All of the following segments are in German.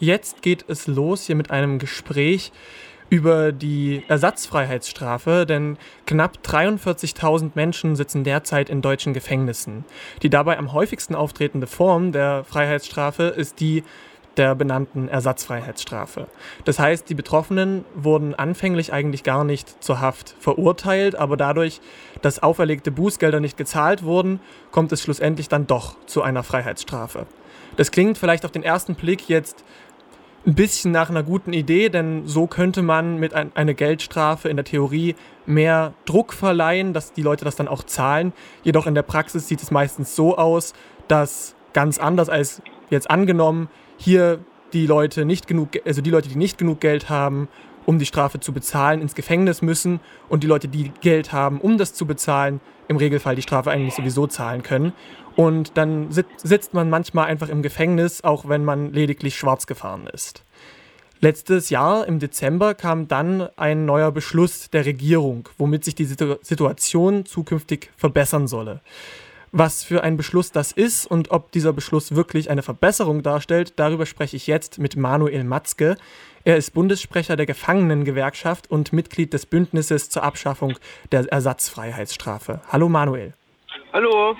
jetzt geht es los hier mit einem Gespräch über die Ersatzfreiheitsstrafe, denn knapp 43.000 Menschen sitzen derzeit in deutschen Gefängnissen. Die dabei am häufigsten auftretende Form der Freiheitsstrafe ist die der benannten Ersatzfreiheitsstrafe. Das heißt, die Betroffenen wurden anfänglich eigentlich gar nicht zur Haft verurteilt, aber dadurch, dass auferlegte Bußgelder nicht gezahlt wurden, kommt es schlussendlich dann doch zu einer Freiheitsstrafe. Das klingt vielleicht auf den ersten Blick jetzt ein bisschen nach einer guten Idee, denn so könnte man mit ein, einer Geldstrafe in der Theorie mehr Druck verleihen, dass die Leute das dann auch zahlen. Jedoch in der Praxis sieht es meistens so aus, dass ganz anders als jetzt angenommen, hier die Leute nicht genug, also die Leute, die nicht genug Geld haben, um die Strafe zu bezahlen, ins Gefängnis müssen und die Leute, die Geld haben, um das zu bezahlen, im Regelfall die Strafe eigentlich sowieso zahlen können. Und dann sitzt man manchmal einfach im Gefängnis, auch wenn man lediglich schwarz gefahren ist. Letztes Jahr im Dezember kam dann ein neuer Beschluss der Regierung, womit sich die Situation zukünftig verbessern solle. Was für ein Beschluss das ist und ob dieser Beschluss wirklich eine Verbesserung darstellt, darüber spreche ich jetzt mit Manuel Matzke. Er ist Bundessprecher der Gefangenengewerkschaft und Mitglied des Bündnisses zur Abschaffung der Ersatzfreiheitsstrafe. Hallo Manuel. Hallo.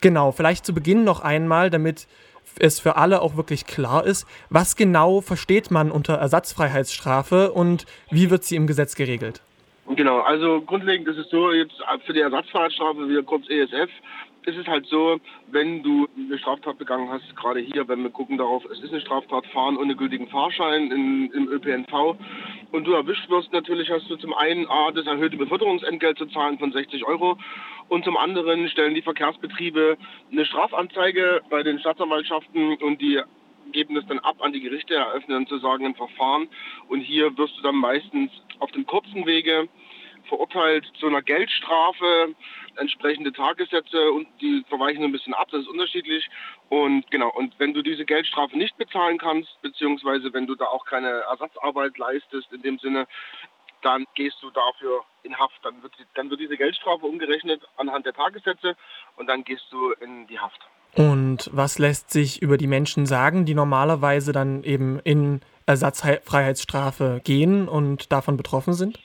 Genau, vielleicht zu Beginn noch einmal, damit es für alle auch wirklich klar ist, was genau versteht man unter Ersatzfreiheitsstrafe und wie wird sie im Gesetz geregelt? Genau, also grundlegend ist es so, jetzt für die Ersatzfreiheitsstrafe, wie kurz ESF, ist es halt so, wenn du eine Straftat begangen hast, gerade hier, wenn wir gucken darauf, es ist eine Straftat, fahren ohne gültigen Fahrschein in, im ÖPNV und du erwischt wirst, natürlich hast du zum einen A, das erhöhte Beförderungsentgelt zu zahlen von 60 Euro und zum anderen stellen die Verkehrsbetriebe eine Strafanzeige bei den Staatsanwaltschaften und die geben das dann ab an die Gerichte, eröffnen sozusagen ein Verfahren und hier wirst du dann meistens auf dem kurzen Wege verurteilt zu einer Geldstrafe, entsprechende Tagessätze und die verweichen ein bisschen ab, das ist unterschiedlich. Und genau, und wenn du diese Geldstrafe nicht bezahlen kannst, beziehungsweise wenn du da auch keine Ersatzarbeit leistest, in dem Sinne, dann gehst du dafür in Haft. Dann wird, dann wird diese Geldstrafe umgerechnet anhand der Tagessätze und dann gehst du in die Haft. Und was lässt sich über die Menschen sagen, die normalerweise dann eben in Ersatzfreiheitsstrafe gehen und davon betroffen sind?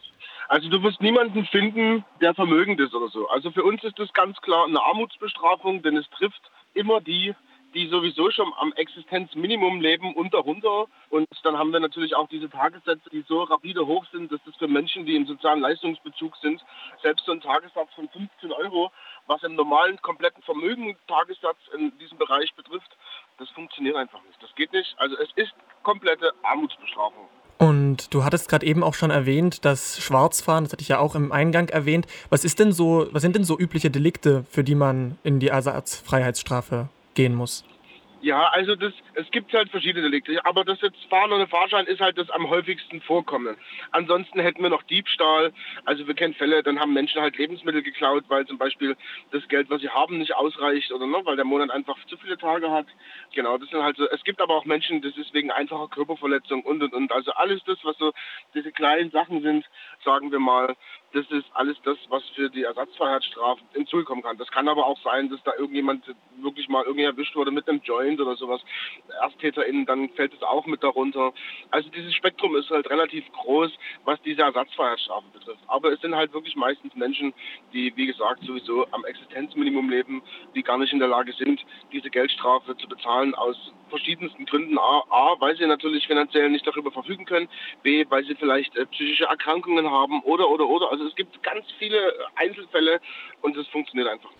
Also du wirst niemanden finden, der vermögend ist oder so. Also für uns ist das ganz klar eine Armutsbestrafung, denn es trifft immer die, die sowieso schon am Existenzminimum leben und darunter. Und dann haben wir natürlich auch diese Tagessätze, die so rapide hoch sind, dass das für Menschen, die im sozialen Leistungsbezug sind, selbst so ein Tagessatz von 15 Euro, was im normalen kompletten Vermögen Tagessatz in diesem Bereich betrifft, das funktioniert einfach nicht. Das geht nicht. Also es ist komplette Armutsbestrafung. Und du hattest gerade eben auch schon erwähnt, das Schwarzfahren, das hatte ich ja auch im Eingang erwähnt. Was ist denn so, was sind denn so übliche Delikte, für die man in die Ersatzfreiheitsstrafe gehen muss? Ja, also das, es gibt halt verschiedene Delikte, aber das jetzt Fahren ohne Fahrschein ist halt das am häufigsten vorkommen. Ansonsten hätten wir noch Diebstahl, also wir kennen Fälle, dann haben Menschen halt Lebensmittel geklaut, weil zum Beispiel das Geld, was sie haben, nicht ausreicht oder ne, weil der Monat einfach zu viele Tage hat. Genau, das sind halt so, es gibt aber auch Menschen, das ist wegen einfacher Körperverletzung und und und. Also alles das, was so diese kleinen Sachen sind, sagen wir mal, das ist alles das, was für die Ersatzfreiheitsstrafen hinzukommen kann. Das kann aber auch sein, dass da irgendjemand wirklich mal irgendwie erwischt wurde mit einem Joint oder sowas. ErsttäterInnen, dann fällt es auch mit darunter. Also dieses Spektrum ist halt relativ groß, was diese Ersatzfreiheitsstrafe betrifft. Aber es sind halt wirklich meistens Menschen, die, wie gesagt, sowieso am Existenzminimum leben, die gar nicht in der Lage sind, diese Geldstrafe zu bezahlen aus verschiedensten Gründen. A, A weil sie natürlich finanziell nicht darüber verfügen können. B, weil sie vielleicht äh, psychische Erkrankungen haben oder, oder, oder. Also es gibt ganz viele Einzelfälle und es funktioniert einfach.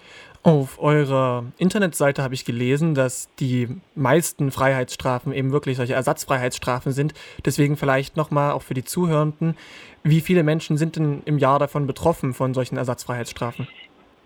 Auf eurer Internetseite habe ich gelesen, dass die meisten Freiheitsstrafen eben wirklich solche Ersatzfreiheitsstrafen sind. Deswegen vielleicht nochmal auch für die Zuhörenden, wie viele Menschen sind denn im Jahr davon betroffen von solchen Ersatzfreiheitsstrafen?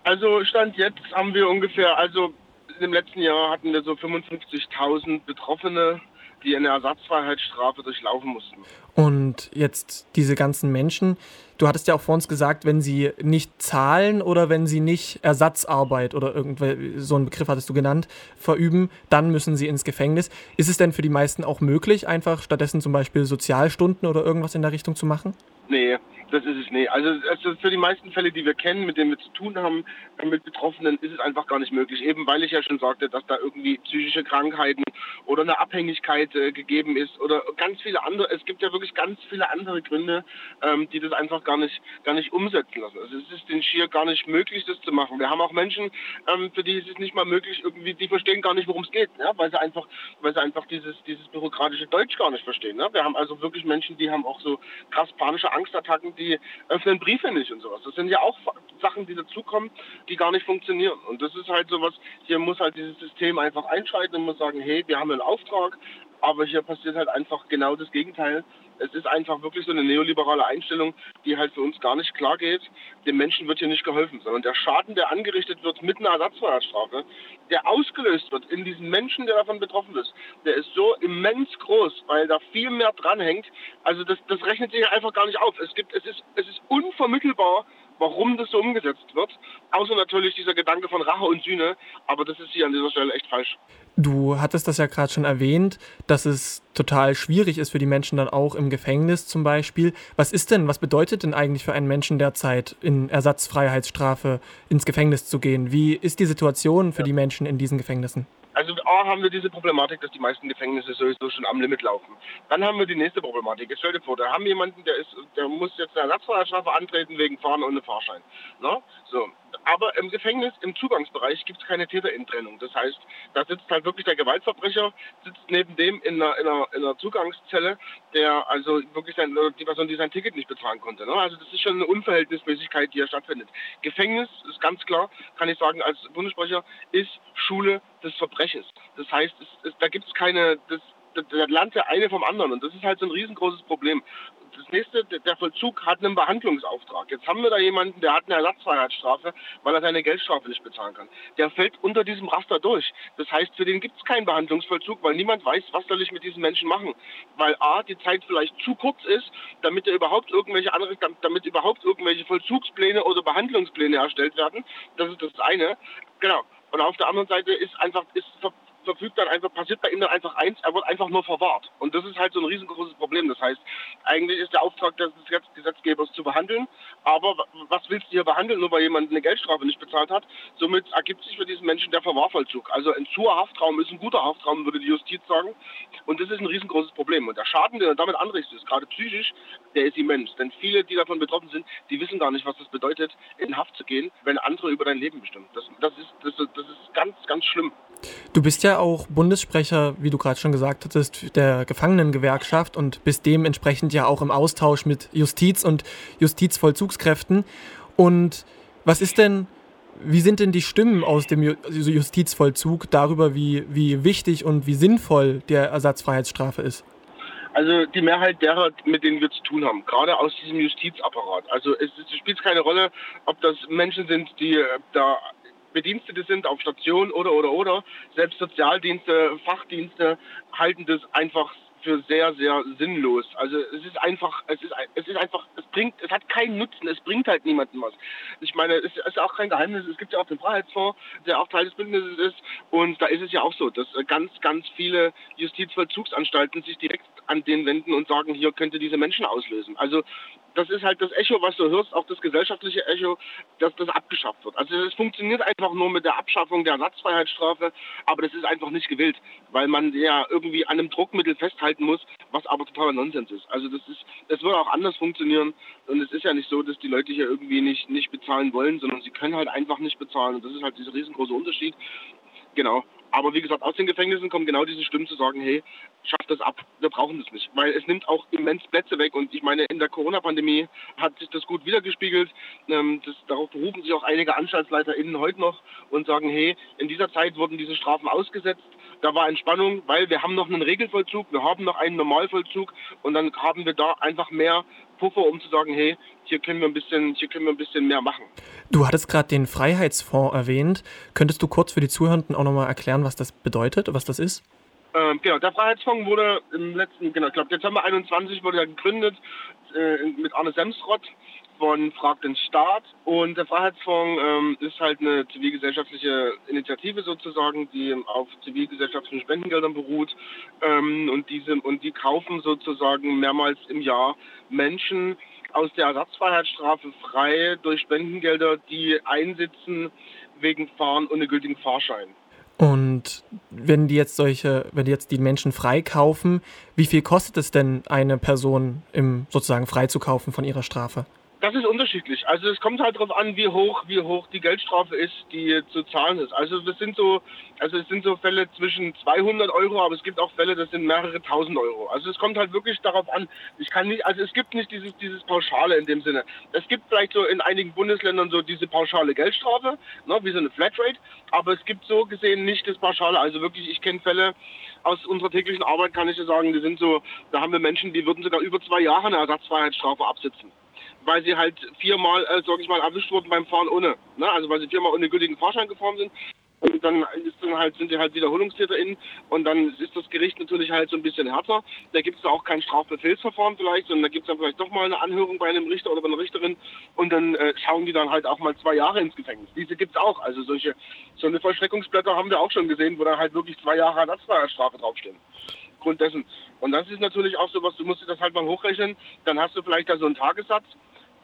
Also Stand jetzt haben wir ungefähr, also im letzten Jahr hatten wir so 55.000 Betroffene, die eine Ersatzfreiheitsstrafe durchlaufen mussten. Und jetzt diese ganzen Menschen, du hattest ja auch vor uns gesagt, wenn sie nicht zahlen oder wenn sie nicht Ersatzarbeit oder irgendwie so einen Begriff hattest du genannt, verüben, dann müssen sie ins Gefängnis. Ist es denn für die meisten auch möglich, einfach stattdessen zum Beispiel Sozialstunden oder irgendwas in der Richtung zu machen? Nee, Das ist es nicht. Also, also für die meisten Fälle, die wir kennen, mit denen wir zu tun haben, äh, mit Betroffenen, ist es einfach gar nicht möglich. Eben weil ich ja schon sagte, dass da irgendwie psychische Krankheiten oder eine Abhängigkeit äh, gegeben ist oder ganz viele andere. Es gibt ja wirklich ganz viele andere Gründe, ähm, die das einfach gar nicht, gar nicht umsetzen lassen. Also es ist den Schier gar nicht möglich, das zu machen. Wir haben auch Menschen, ähm, für die ist es nicht mal möglich, irgendwie, die verstehen gar nicht, worum es geht, ja? weil sie einfach, weil sie einfach dieses, dieses bürokratische Deutsch gar nicht verstehen. Ne? Wir haben also wirklich Menschen, die haben auch so krass panische Angstattacken, die öffnen Briefe nicht und sowas. Das sind ja auch Sachen, die dazukommen, die gar nicht funktionieren. Und das ist halt sowas, hier muss halt dieses System einfach einschalten und muss sagen, hey, wir haben einen Auftrag, aber hier passiert halt einfach genau das Gegenteil. Es ist einfach wirklich so eine neoliberale Einstellung, die halt für uns gar nicht klar geht. Dem Menschen wird hier nicht geholfen, sondern der Schaden, der angerichtet wird mit einer Ersatzfreiheitsstrafe, der ausgelöst wird in diesem Menschen, der davon betroffen ist, der ist so immens groß, weil da viel mehr dranhängt. Also das, das rechnet sich einfach gar nicht auf. Es gibt, es ist, es ist unvermittelbar, warum das so umgesetzt wird. Außer natürlich dieser Gedanke von Rache und Sühne, aber das ist hier an dieser Stelle echt falsch. Du hattest das ja gerade schon erwähnt, dass es total schwierig ist für die Menschen dann auch im Gefängnis zum Beispiel. Was ist denn, was bedeutet denn eigentlich für einen Menschen derzeit in Ersatzfreiheitsstrafe ins Gefängnis zu gehen? Wie ist die Situation für ja. die Menschen in diesen Gefängnissen? Also A haben wir diese Problematik, dass die meisten Gefängnisse sowieso schon am Limit laufen. Dann haben wir die nächste Problematik. Jetzt stell dir vor, da haben jemanden, der ist, der muss jetzt eine Ersatzfahrerstrafe antreten wegen Fahren ohne Fahrschein. No? So. Aber im Gefängnis, im Zugangsbereich gibt es keine Täterinnentrennung. Das heißt, da sitzt halt wirklich der Gewaltverbrecher, sitzt neben dem in einer, in einer, in einer Zugangszelle, der also wirklich sein, die Person, die sein Ticket nicht bezahlen konnte. Ne? Also das ist schon eine Unverhältnismäßigkeit, die hier stattfindet. Gefängnis ist ganz klar, kann ich sagen als Bundessprecher, ist Schule des Verbrechens. Das heißt, es, es, da gibt es keine, das, das lernt der eine vom anderen und das ist halt so ein riesengroßes Problem das nächste, der Vollzug hat einen Behandlungsauftrag. Jetzt haben wir da jemanden, der hat eine Ersatzfreiheitsstrafe, weil er seine Geldstrafe nicht bezahlen kann. Der fällt unter diesem Raster durch. Das heißt, für den gibt es keinen Behandlungsvollzug, weil niemand weiß, was soll ich mit diesen Menschen machen. Weil A, die Zeit vielleicht zu kurz ist, damit er überhaupt irgendwelche andere, damit überhaupt irgendwelche Vollzugspläne oder Behandlungspläne erstellt werden. Das ist das eine. Genau. Und auf der anderen Seite ist einfach, ist verfügt dann einfach, passiert bei ihm dann einfach eins, er wird einfach nur verwahrt. Und das ist halt so ein riesengroßes Problem. Das heißt, eigentlich ist der Auftrag des Gesetzgebers zu behandeln, aber was willst du hier behandeln, nur weil jemand eine Geldstrafe nicht bezahlt hat? Somit ergibt sich für diesen Menschen der Verwahrvollzug. Also ein Zur-Haftraum ist ein guter Haftraum, würde die Justiz sagen. Und das ist ein riesengroßes Problem. Und der Schaden, den er damit anrichtet, ist gerade psychisch, der ist immens. Denn viele, die davon betroffen sind, die wissen gar nicht, was das bedeutet, in Haft zu gehen, wenn andere über dein Leben bestimmen. Das, das, ist, das, das ist ganz, ganz schlimm. Du bist ja auch Bundessprecher, wie du gerade schon gesagt hattest, der Gefangenengewerkschaft und bist dementsprechend ja auch im Austausch mit Justiz und Justizvollzugskräften. Und was ist denn, wie sind denn die Stimmen aus dem Justizvollzug darüber, wie, wie wichtig und wie sinnvoll der Ersatzfreiheitsstrafe ist? Also die Mehrheit derer, mit denen wir zu tun haben, gerade aus diesem Justizapparat. Also es, es spielt keine Rolle, ob das Menschen sind, die äh, da Bedienstete sind auf Station oder oder oder. Selbst Sozialdienste, Fachdienste halten das einfach für sehr, sehr sinnlos. Also es ist einfach, es ist, es ist einfach, es bringt, es hat keinen Nutzen, es bringt halt niemandem was. Ich meine, es ist auch kein Geheimnis, es gibt ja auch den Freiheitsfonds, der auch Teil des Bündnisses ist und da ist es ja auch so, dass ganz, ganz viele Justizvollzugsanstalten sich direkt an den wenden und sagen, hier könnte diese Menschen auslösen. Also das ist halt das Echo, was du hörst, auch das gesellschaftliche Echo, dass das abgeschafft wird. Also es funktioniert einfach nur mit der Abschaffung der Ersatzfreiheitsstrafe, aber das ist einfach nicht gewillt, weil man ja irgendwie an einem Druckmittel festhalten muss, was aber totaler Nonsens ist. Also das ist, es würde auch anders funktionieren und es ist ja nicht so, dass die Leute hier irgendwie nicht, nicht bezahlen wollen, sondern sie können halt einfach nicht bezahlen und das ist halt dieser riesengroße Unterschied. Genau. Aber wie gesagt, aus den Gefängnissen kommen genau diese Stimmen zu sagen, hey, schafft das ab, wir brauchen das nicht. Weil es nimmt auch immens Plätze weg. Und ich meine, in der Corona-Pandemie hat sich das gut wiedergespiegelt. Ähm, das, darauf berufen sich auch einige AnstaltsleiterInnen heute noch und sagen, hey, in dieser Zeit wurden diese Strafen ausgesetzt. Da war Entspannung, weil wir haben noch einen Regelvollzug, wir haben noch einen Normalvollzug und dann haben wir da einfach mehr Puffer, um zu sagen, hey, hier können wir ein bisschen, hier können wir ein bisschen mehr machen. Du hattest gerade den Freiheitsfonds erwähnt. Könntest du kurz für die Zuhörenden auch nochmal erklären, was das bedeutet, was das ist? Ähm, genau, der Freiheitsfonds wurde im letzten, genau, ich glaube Dezember 21 wurde er gegründet äh, mit Arne Semsrott von Frag den Staat. Und der Freiheitsfonds ähm, ist halt eine zivilgesellschaftliche Initiative sozusagen, die auf zivilgesellschaftlichen Spendengeldern beruht. Ähm, und, diese, und die kaufen sozusagen mehrmals im Jahr Menschen aus der Ersatzfreiheitsstrafe frei durch Spendengelder, die einsitzen wegen Fahren ohne gültigen Fahrschein. Und wenn die jetzt solche, wenn die jetzt die Menschen freikaufen, wie viel kostet es denn eine Person im sozusagen freizukaufen von ihrer Strafe? Das ist unterschiedlich. Also es kommt halt darauf an, wie hoch, wie hoch die Geldstrafe ist, die zu zahlen ist. Also das sind so, also es sind so Fälle zwischen 200 Euro, aber es gibt auch Fälle, das sind mehrere tausend Euro. Also es kommt halt wirklich darauf an. Ich kann nicht, also es gibt nicht dieses dieses pauschale in dem Sinne. Es gibt vielleicht so in einigen Bundesländern so diese pauschale Geldstrafe, ne, wie so eine Flatrate, aber es gibt so gesehen nicht das pauschale. Also wirklich, ich kenne Fälle aus unserer täglichen Arbeit, kann ich dir sagen, die sind so, da haben wir Menschen, die würden sogar über zwei Jahre eine Ersatzfreiheitsstrafe absitzen weil sie halt viermal, äh, sag ich mal, erwischt wurden beim Fahren ohne. Ne? Also weil sie viermal ohne gültigen Fahrschein gefahren sind. Und dann, dann halt, sind sie halt WiederholungstäterInnen und dann ist das Gericht natürlich halt so ein bisschen härter. Da gibt es auch kein Strafbefehlsverfahren vielleicht, sondern da gibt es dann vielleicht doch mal eine Anhörung bei einem Richter oder bei einer Richterin und dann äh, schauen die dann halt auch mal zwei Jahre ins Gefängnis. Diese gibt es auch. Also solche, so eine Vollstreckungsblätter haben wir auch schon gesehen, wo da halt wirklich zwei Jahre Ersatzfreiheitsstrafe draufstehen. Grund dessen. Und das ist natürlich auch so was, du musst dir das halt mal hochrechnen, dann hast du vielleicht da so einen Tagessatz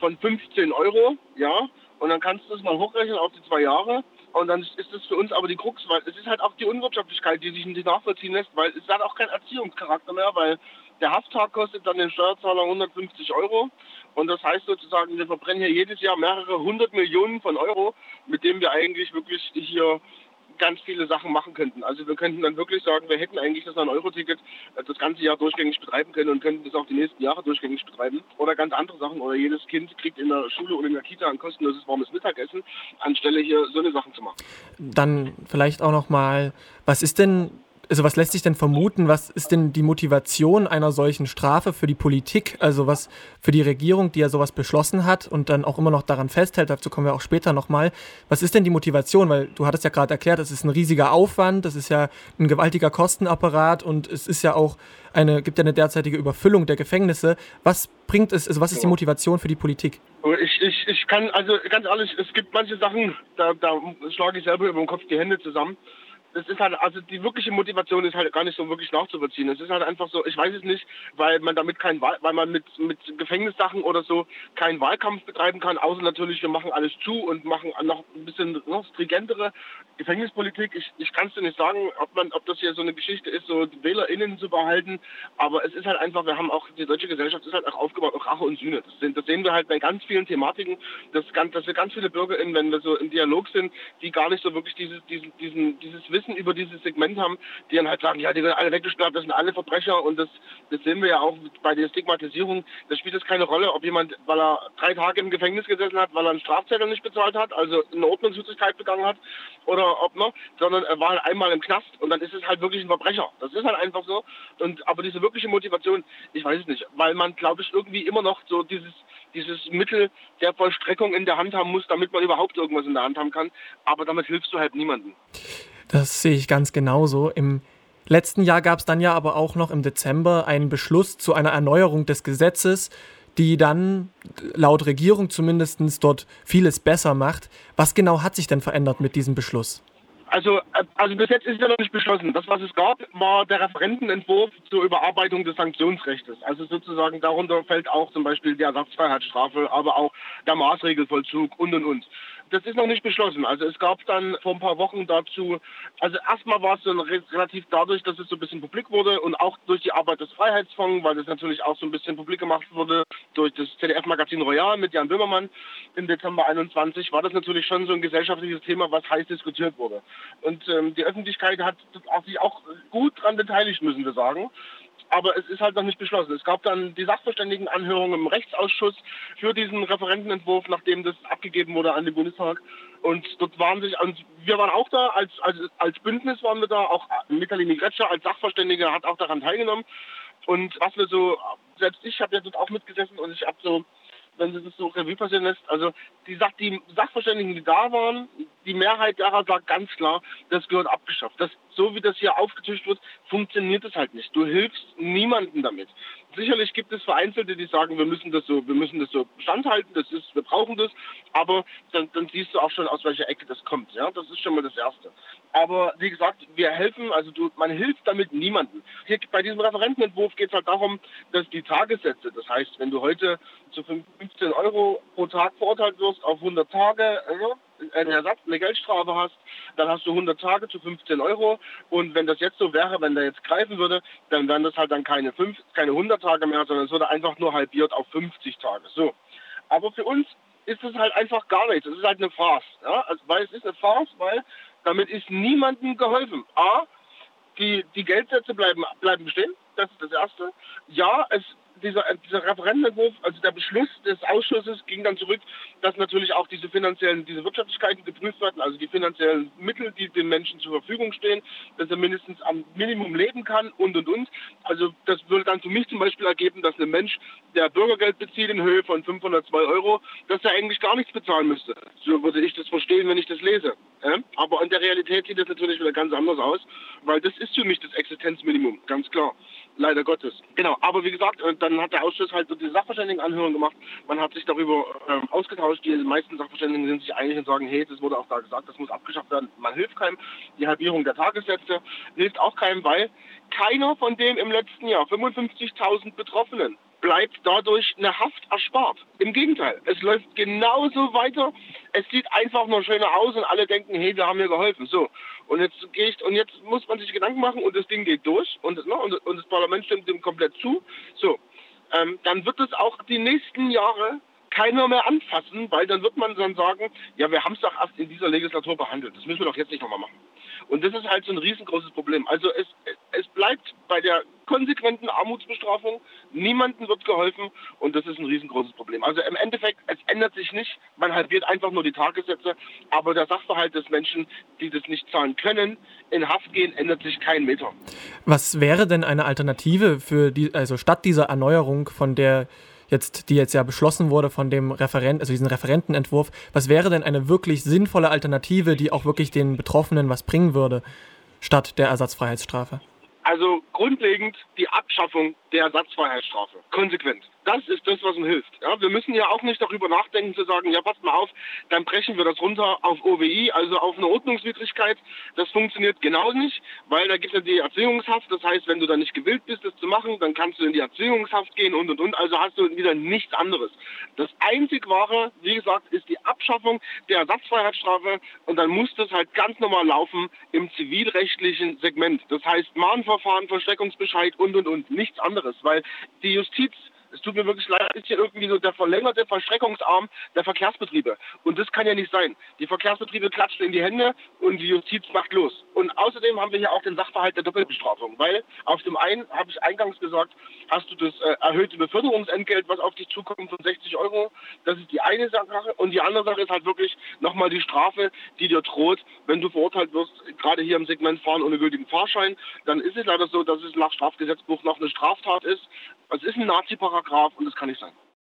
von 15 Euro, ja, und dann kannst du es mal hochrechnen auf die zwei Jahre. Und dann ist es für uns aber die Krux, weil es ist halt auch die Unwirtschaftlichkeit, die sich nicht nachvollziehen lässt, weil es hat auch keinen Erziehungscharakter mehr, weil der Hafttag kostet dann den Steuerzahler 150 Euro. Und das heißt sozusagen, wir verbrennen hier jedes Jahr mehrere hundert Millionen von Euro, mit dem wir eigentlich wirklich hier ganz viele Sachen machen könnten. Also wir könnten dann wirklich sagen, wir hätten eigentlich das 9-Euro-Ticket äh, das ganze Jahr durchgängig betreiben können und könnten das auch die nächsten Jahre durchgängig betreiben. Oder ganz andere Sachen. Oder jedes Kind kriegt in der Schule oder in der Kita ein kostenloses warmes Mittagessen, anstelle hier so eine Sachen zu machen. Dann vielleicht auch nochmal, was ist denn also was lässt sich denn vermuten? Was ist denn die Motivation einer solchen Strafe für die Politik? Also was für die Regierung, die ja sowas beschlossen hat und dann auch immer noch daran festhält, dazu kommen wir auch später nochmal. Was ist denn die Motivation? Weil du hattest ja gerade erklärt, es ist ein riesiger Aufwand, das ist ja ein gewaltiger Kostenapparat und es ist ja auch eine, gibt ja eine derzeitige Überfüllung der Gefängnisse. Was bringt es, also was ist die Motivation für die Politik? Ich, ich, ich kann, also ganz ehrlich, es gibt manche Sachen, da, da schlage ich selber über den Kopf die Hände zusammen das ist halt, also die wirkliche Motivation ist halt gar nicht so wirklich nachzuvollziehen. Es ist halt einfach so, ich weiß es nicht, weil man damit kein weil man mit, mit Gefängnissachen oder so keinen Wahlkampf betreiben kann, außer natürlich, wir machen alles zu und machen noch ein bisschen noch stringentere Gefängnispolitik. Ich, ich kann es dir nicht sagen, ob man, ob das hier so eine Geschichte ist, so WählerInnen zu behalten, aber es ist halt einfach, wir haben auch, die deutsche Gesellschaft ist halt auch aufgebaut auf Rache und Sühne. Das, sind, das sehen wir halt bei ganz vielen Thematiken, dass, dass wir ganz viele BürgerInnen, wenn wir so im Dialog sind, die gar nicht so wirklich dieses, diesen, diesen, dieses Wissen Wissen über dieses Segment haben, die dann halt sagen, ja, die werden alle weggesperrt, das sind alle Verbrecher und das, das sehen wir ja auch bei der Stigmatisierung. Da spielt es keine Rolle, ob jemand, weil er drei Tage im Gefängnis gesessen hat, weil er einen Strafzettel nicht bezahlt hat, also eine Ordnungswidrigkeit begangen hat oder ob noch, sondern er war halt einmal im Knast und dann ist es halt wirklich ein Verbrecher. Das ist halt einfach so. Und aber diese wirkliche Motivation, ich weiß es nicht, weil man, glaube ich, irgendwie immer noch so dieses dieses Mittel der Vollstreckung in der Hand haben muss, damit man überhaupt irgendwas in der Hand haben kann. Aber damit hilfst du halt niemandem. Das sehe ich ganz genauso. Im letzten Jahr gab es dann ja aber auch noch im Dezember einen Beschluss zu einer Erneuerung des Gesetzes, die dann laut Regierung zumindest dort vieles besser macht. Was genau hat sich denn verändert mit diesem Beschluss? Also, äh, also bis jetzt ist ja noch nicht beschlossen. Das, was es gab, war der Referentenentwurf zur Überarbeitung des Sanktionsrechts. Also sozusagen darunter fällt auch zum Beispiel die Ersatzfreiheitsstrafe, aber auch der Maßregelvollzug und und und das ist noch nicht beschlossen. Also es gab dann vor ein paar Wochen dazu, also erstmal war es dann relativ dadurch, dass es so ein bisschen publik wurde und auch durch die Arbeit des Freiheitsfonds, weil das natürlich auch so ein bisschen publik gemacht wurde durch das ZDF-Magazin Royal mit Jan Böhmermann im Dezember 21, war das natürlich schon so ein gesellschaftliches Thema, was heiß diskutiert wurde. Und ähm, die Öffentlichkeit hat sich auch gut daran beteiligt, müssen wir sagen aber es ist halt noch nicht beschlossen. Es gab dann die Sachverständigenanhörung im Rechtsausschuss für diesen Referentenentwurf, nachdem das abgegeben wurde an den Bundestag. Und dort waren sich, und wir waren auch da, als, als, als Bündnis waren wir da, auch Mitalini Gretscher als Sachverständige hat auch daran teilgenommen. Und was wir so, selbst ich habe ja dort auch mitgesessen und ich habe so wenn sie das so Revue passieren lässt. Also die, die Sachverständigen, die da waren, die Mehrheit derer sagt ganz klar, das gehört abgeschafft. Das, so wie das hier aufgetischt wird, funktioniert es halt nicht. Du hilfst niemandem damit. Sicherlich gibt es Vereinzelte, die sagen, wir müssen das so, wir müssen das so standhalten, das ist, wir brauchen das, aber dann, dann siehst du auch schon, aus welcher Ecke das kommt. Ja, das ist schon mal das Erste. Aber wie gesagt, wir helfen, also du, man hilft damit niemandem. Hier bei diesem Referentenentwurf geht es halt darum, dass die Tagessätze, das heißt, wenn du heute zu 15 Euro pro Tag verurteilt wirst auf 100 Tage, also eine Ersatz, eine Geldstrafe hast, dann hast du 100 Tage zu 15 Euro. Und wenn das jetzt so wäre, wenn der jetzt greifen würde, dann wären das halt dann keine, 5, keine 100 Tage mehr, sondern es würde einfach nur halbiert auf 50 Tage. So. Aber für uns ist es halt einfach gar nichts. Es ist halt eine Farce. Ja? Also, weil es ist eine Farce, weil damit ist niemandem geholfen. A, die, die Geldsätze bleiben, bleiben bestehen. Das ist das Erste. Ja, es dieser, dieser Referentenentwurf, also der Beschluss des Ausschusses ging dann zurück, dass natürlich auch diese finanziellen, diese Wirtschaftlichkeiten geprüft werden, also die finanziellen Mittel, die den Menschen zur Verfügung stehen, dass er mindestens am Minimum leben kann und und und. Also das würde dann für mich zum Beispiel ergeben, dass ein Mensch, der Bürgergeld bezieht in Höhe von 502 Euro, dass er eigentlich gar nichts bezahlen müsste. So würde ich das verstehen, wenn ich das lese. Aber in der Realität sieht das natürlich wieder ganz anders aus, weil das ist für mich das Existenzminimum, ganz klar leider Gottes. Genau, aber wie gesagt, äh, dann hat der Ausschuss halt so die Sachverständigenanhörung gemacht. Man hat sich darüber ähm, ausgetauscht. Die meisten Sachverständigen sind sich einig und sagen, hey, das wurde auch da gesagt, das muss abgeschafft werden. Man hilft keinem. Die Halbierung der Tagessätze hilft auch keinem, weil keiner von den im letzten Jahr 55.000 Betroffenen bleibt dadurch eine Haft erspart. Im Gegenteil, es läuft genauso weiter. Es sieht einfach nur schöner aus und alle denken, hey, wir haben mir geholfen. So. Und jetzt gehe ich, und jetzt muss man sich Gedanken machen und das Ding geht durch und, ne, und, und das Parlament stimmt dem komplett zu. So. Ähm, dann wird es auch die nächsten Jahre keiner mehr anfassen, weil dann wird man dann sagen, ja, wir haben es doch erst in dieser Legislatur behandelt. Das müssen wir doch jetzt nicht nochmal machen. Und das ist halt so ein riesengroßes Problem. Also es, es bleibt bei der konsequenten Armutsbestrafung. Niemandem wird geholfen und das ist ein riesengroßes Problem. Also im Endeffekt, es ändert sich nicht. Man halbiert einfach nur die Tagessätze, aber der Sachverhalt des Menschen, die das nicht zahlen können, in Haft gehen, ändert sich kein Meter. Was wäre denn eine Alternative für die, also statt dieser Erneuerung von der jetzt, die jetzt ja beschlossen wurde von dem Referent, also diesen Referentenentwurf, was wäre denn eine wirklich sinnvolle Alternative, die auch wirklich den Betroffenen was bringen würde, statt der Ersatzfreiheitsstrafe? Also grundlegend die Abschaffung der Ersatzfreiheitsstrafe. Konsequent. Das ist das, was uns hilft. Ja, wir müssen ja auch nicht darüber nachdenken zu sagen, ja, passt mal auf, dann brechen wir das runter auf OWI, also auf eine Ordnungswidrigkeit. Das funktioniert genau nicht, weil da gibt es ja die Erzwingungshaft. Das heißt, wenn du da nicht gewillt bist, das zu machen, dann kannst du in die Erzwingungshaft gehen und und und. Also hast du wieder nichts anderes. Das einzig wahre, wie gesagt, ist die Abschaffung der Ersatzfreiheitsstrafe und dann muss das halt ganz normal laufen im zivilrechtlichen Segment. Das heißt Mahnverfahren, Versteckungsbescheid und und und. Nichts anderes, weil die Justiz es tut mir wirklich leid, ist hier irgendwie so der verlängerte Verstreckungsarm der Verkehrsbetriebe. Und das kann ja nicht sein. Die Verkehrsbetriebe klatschen in die Hände und die Justiz macht los. Und außerdem haben wir hier auch den Sachverhalt der Doppelbestrafung, weil auf dem einen, habe ich eingangs gesagt, hast du das äh, erhöhte Beförderungsentgelt, was auf dich zukommt von 60 Euro. Das ist die eine Sache. Und die andere Sache ist halt wirklich nochmal die Strafe, die dir droht, wenn du verurteilt wirst, gerade hier im Segment Fahren ohne gültigen Fahrschein. Dann ist es leider so, dass es nach Strafgesetzbuch noch eine Straftat ist. Es ist ein Nazi-Paragraph und das kann nicht sein.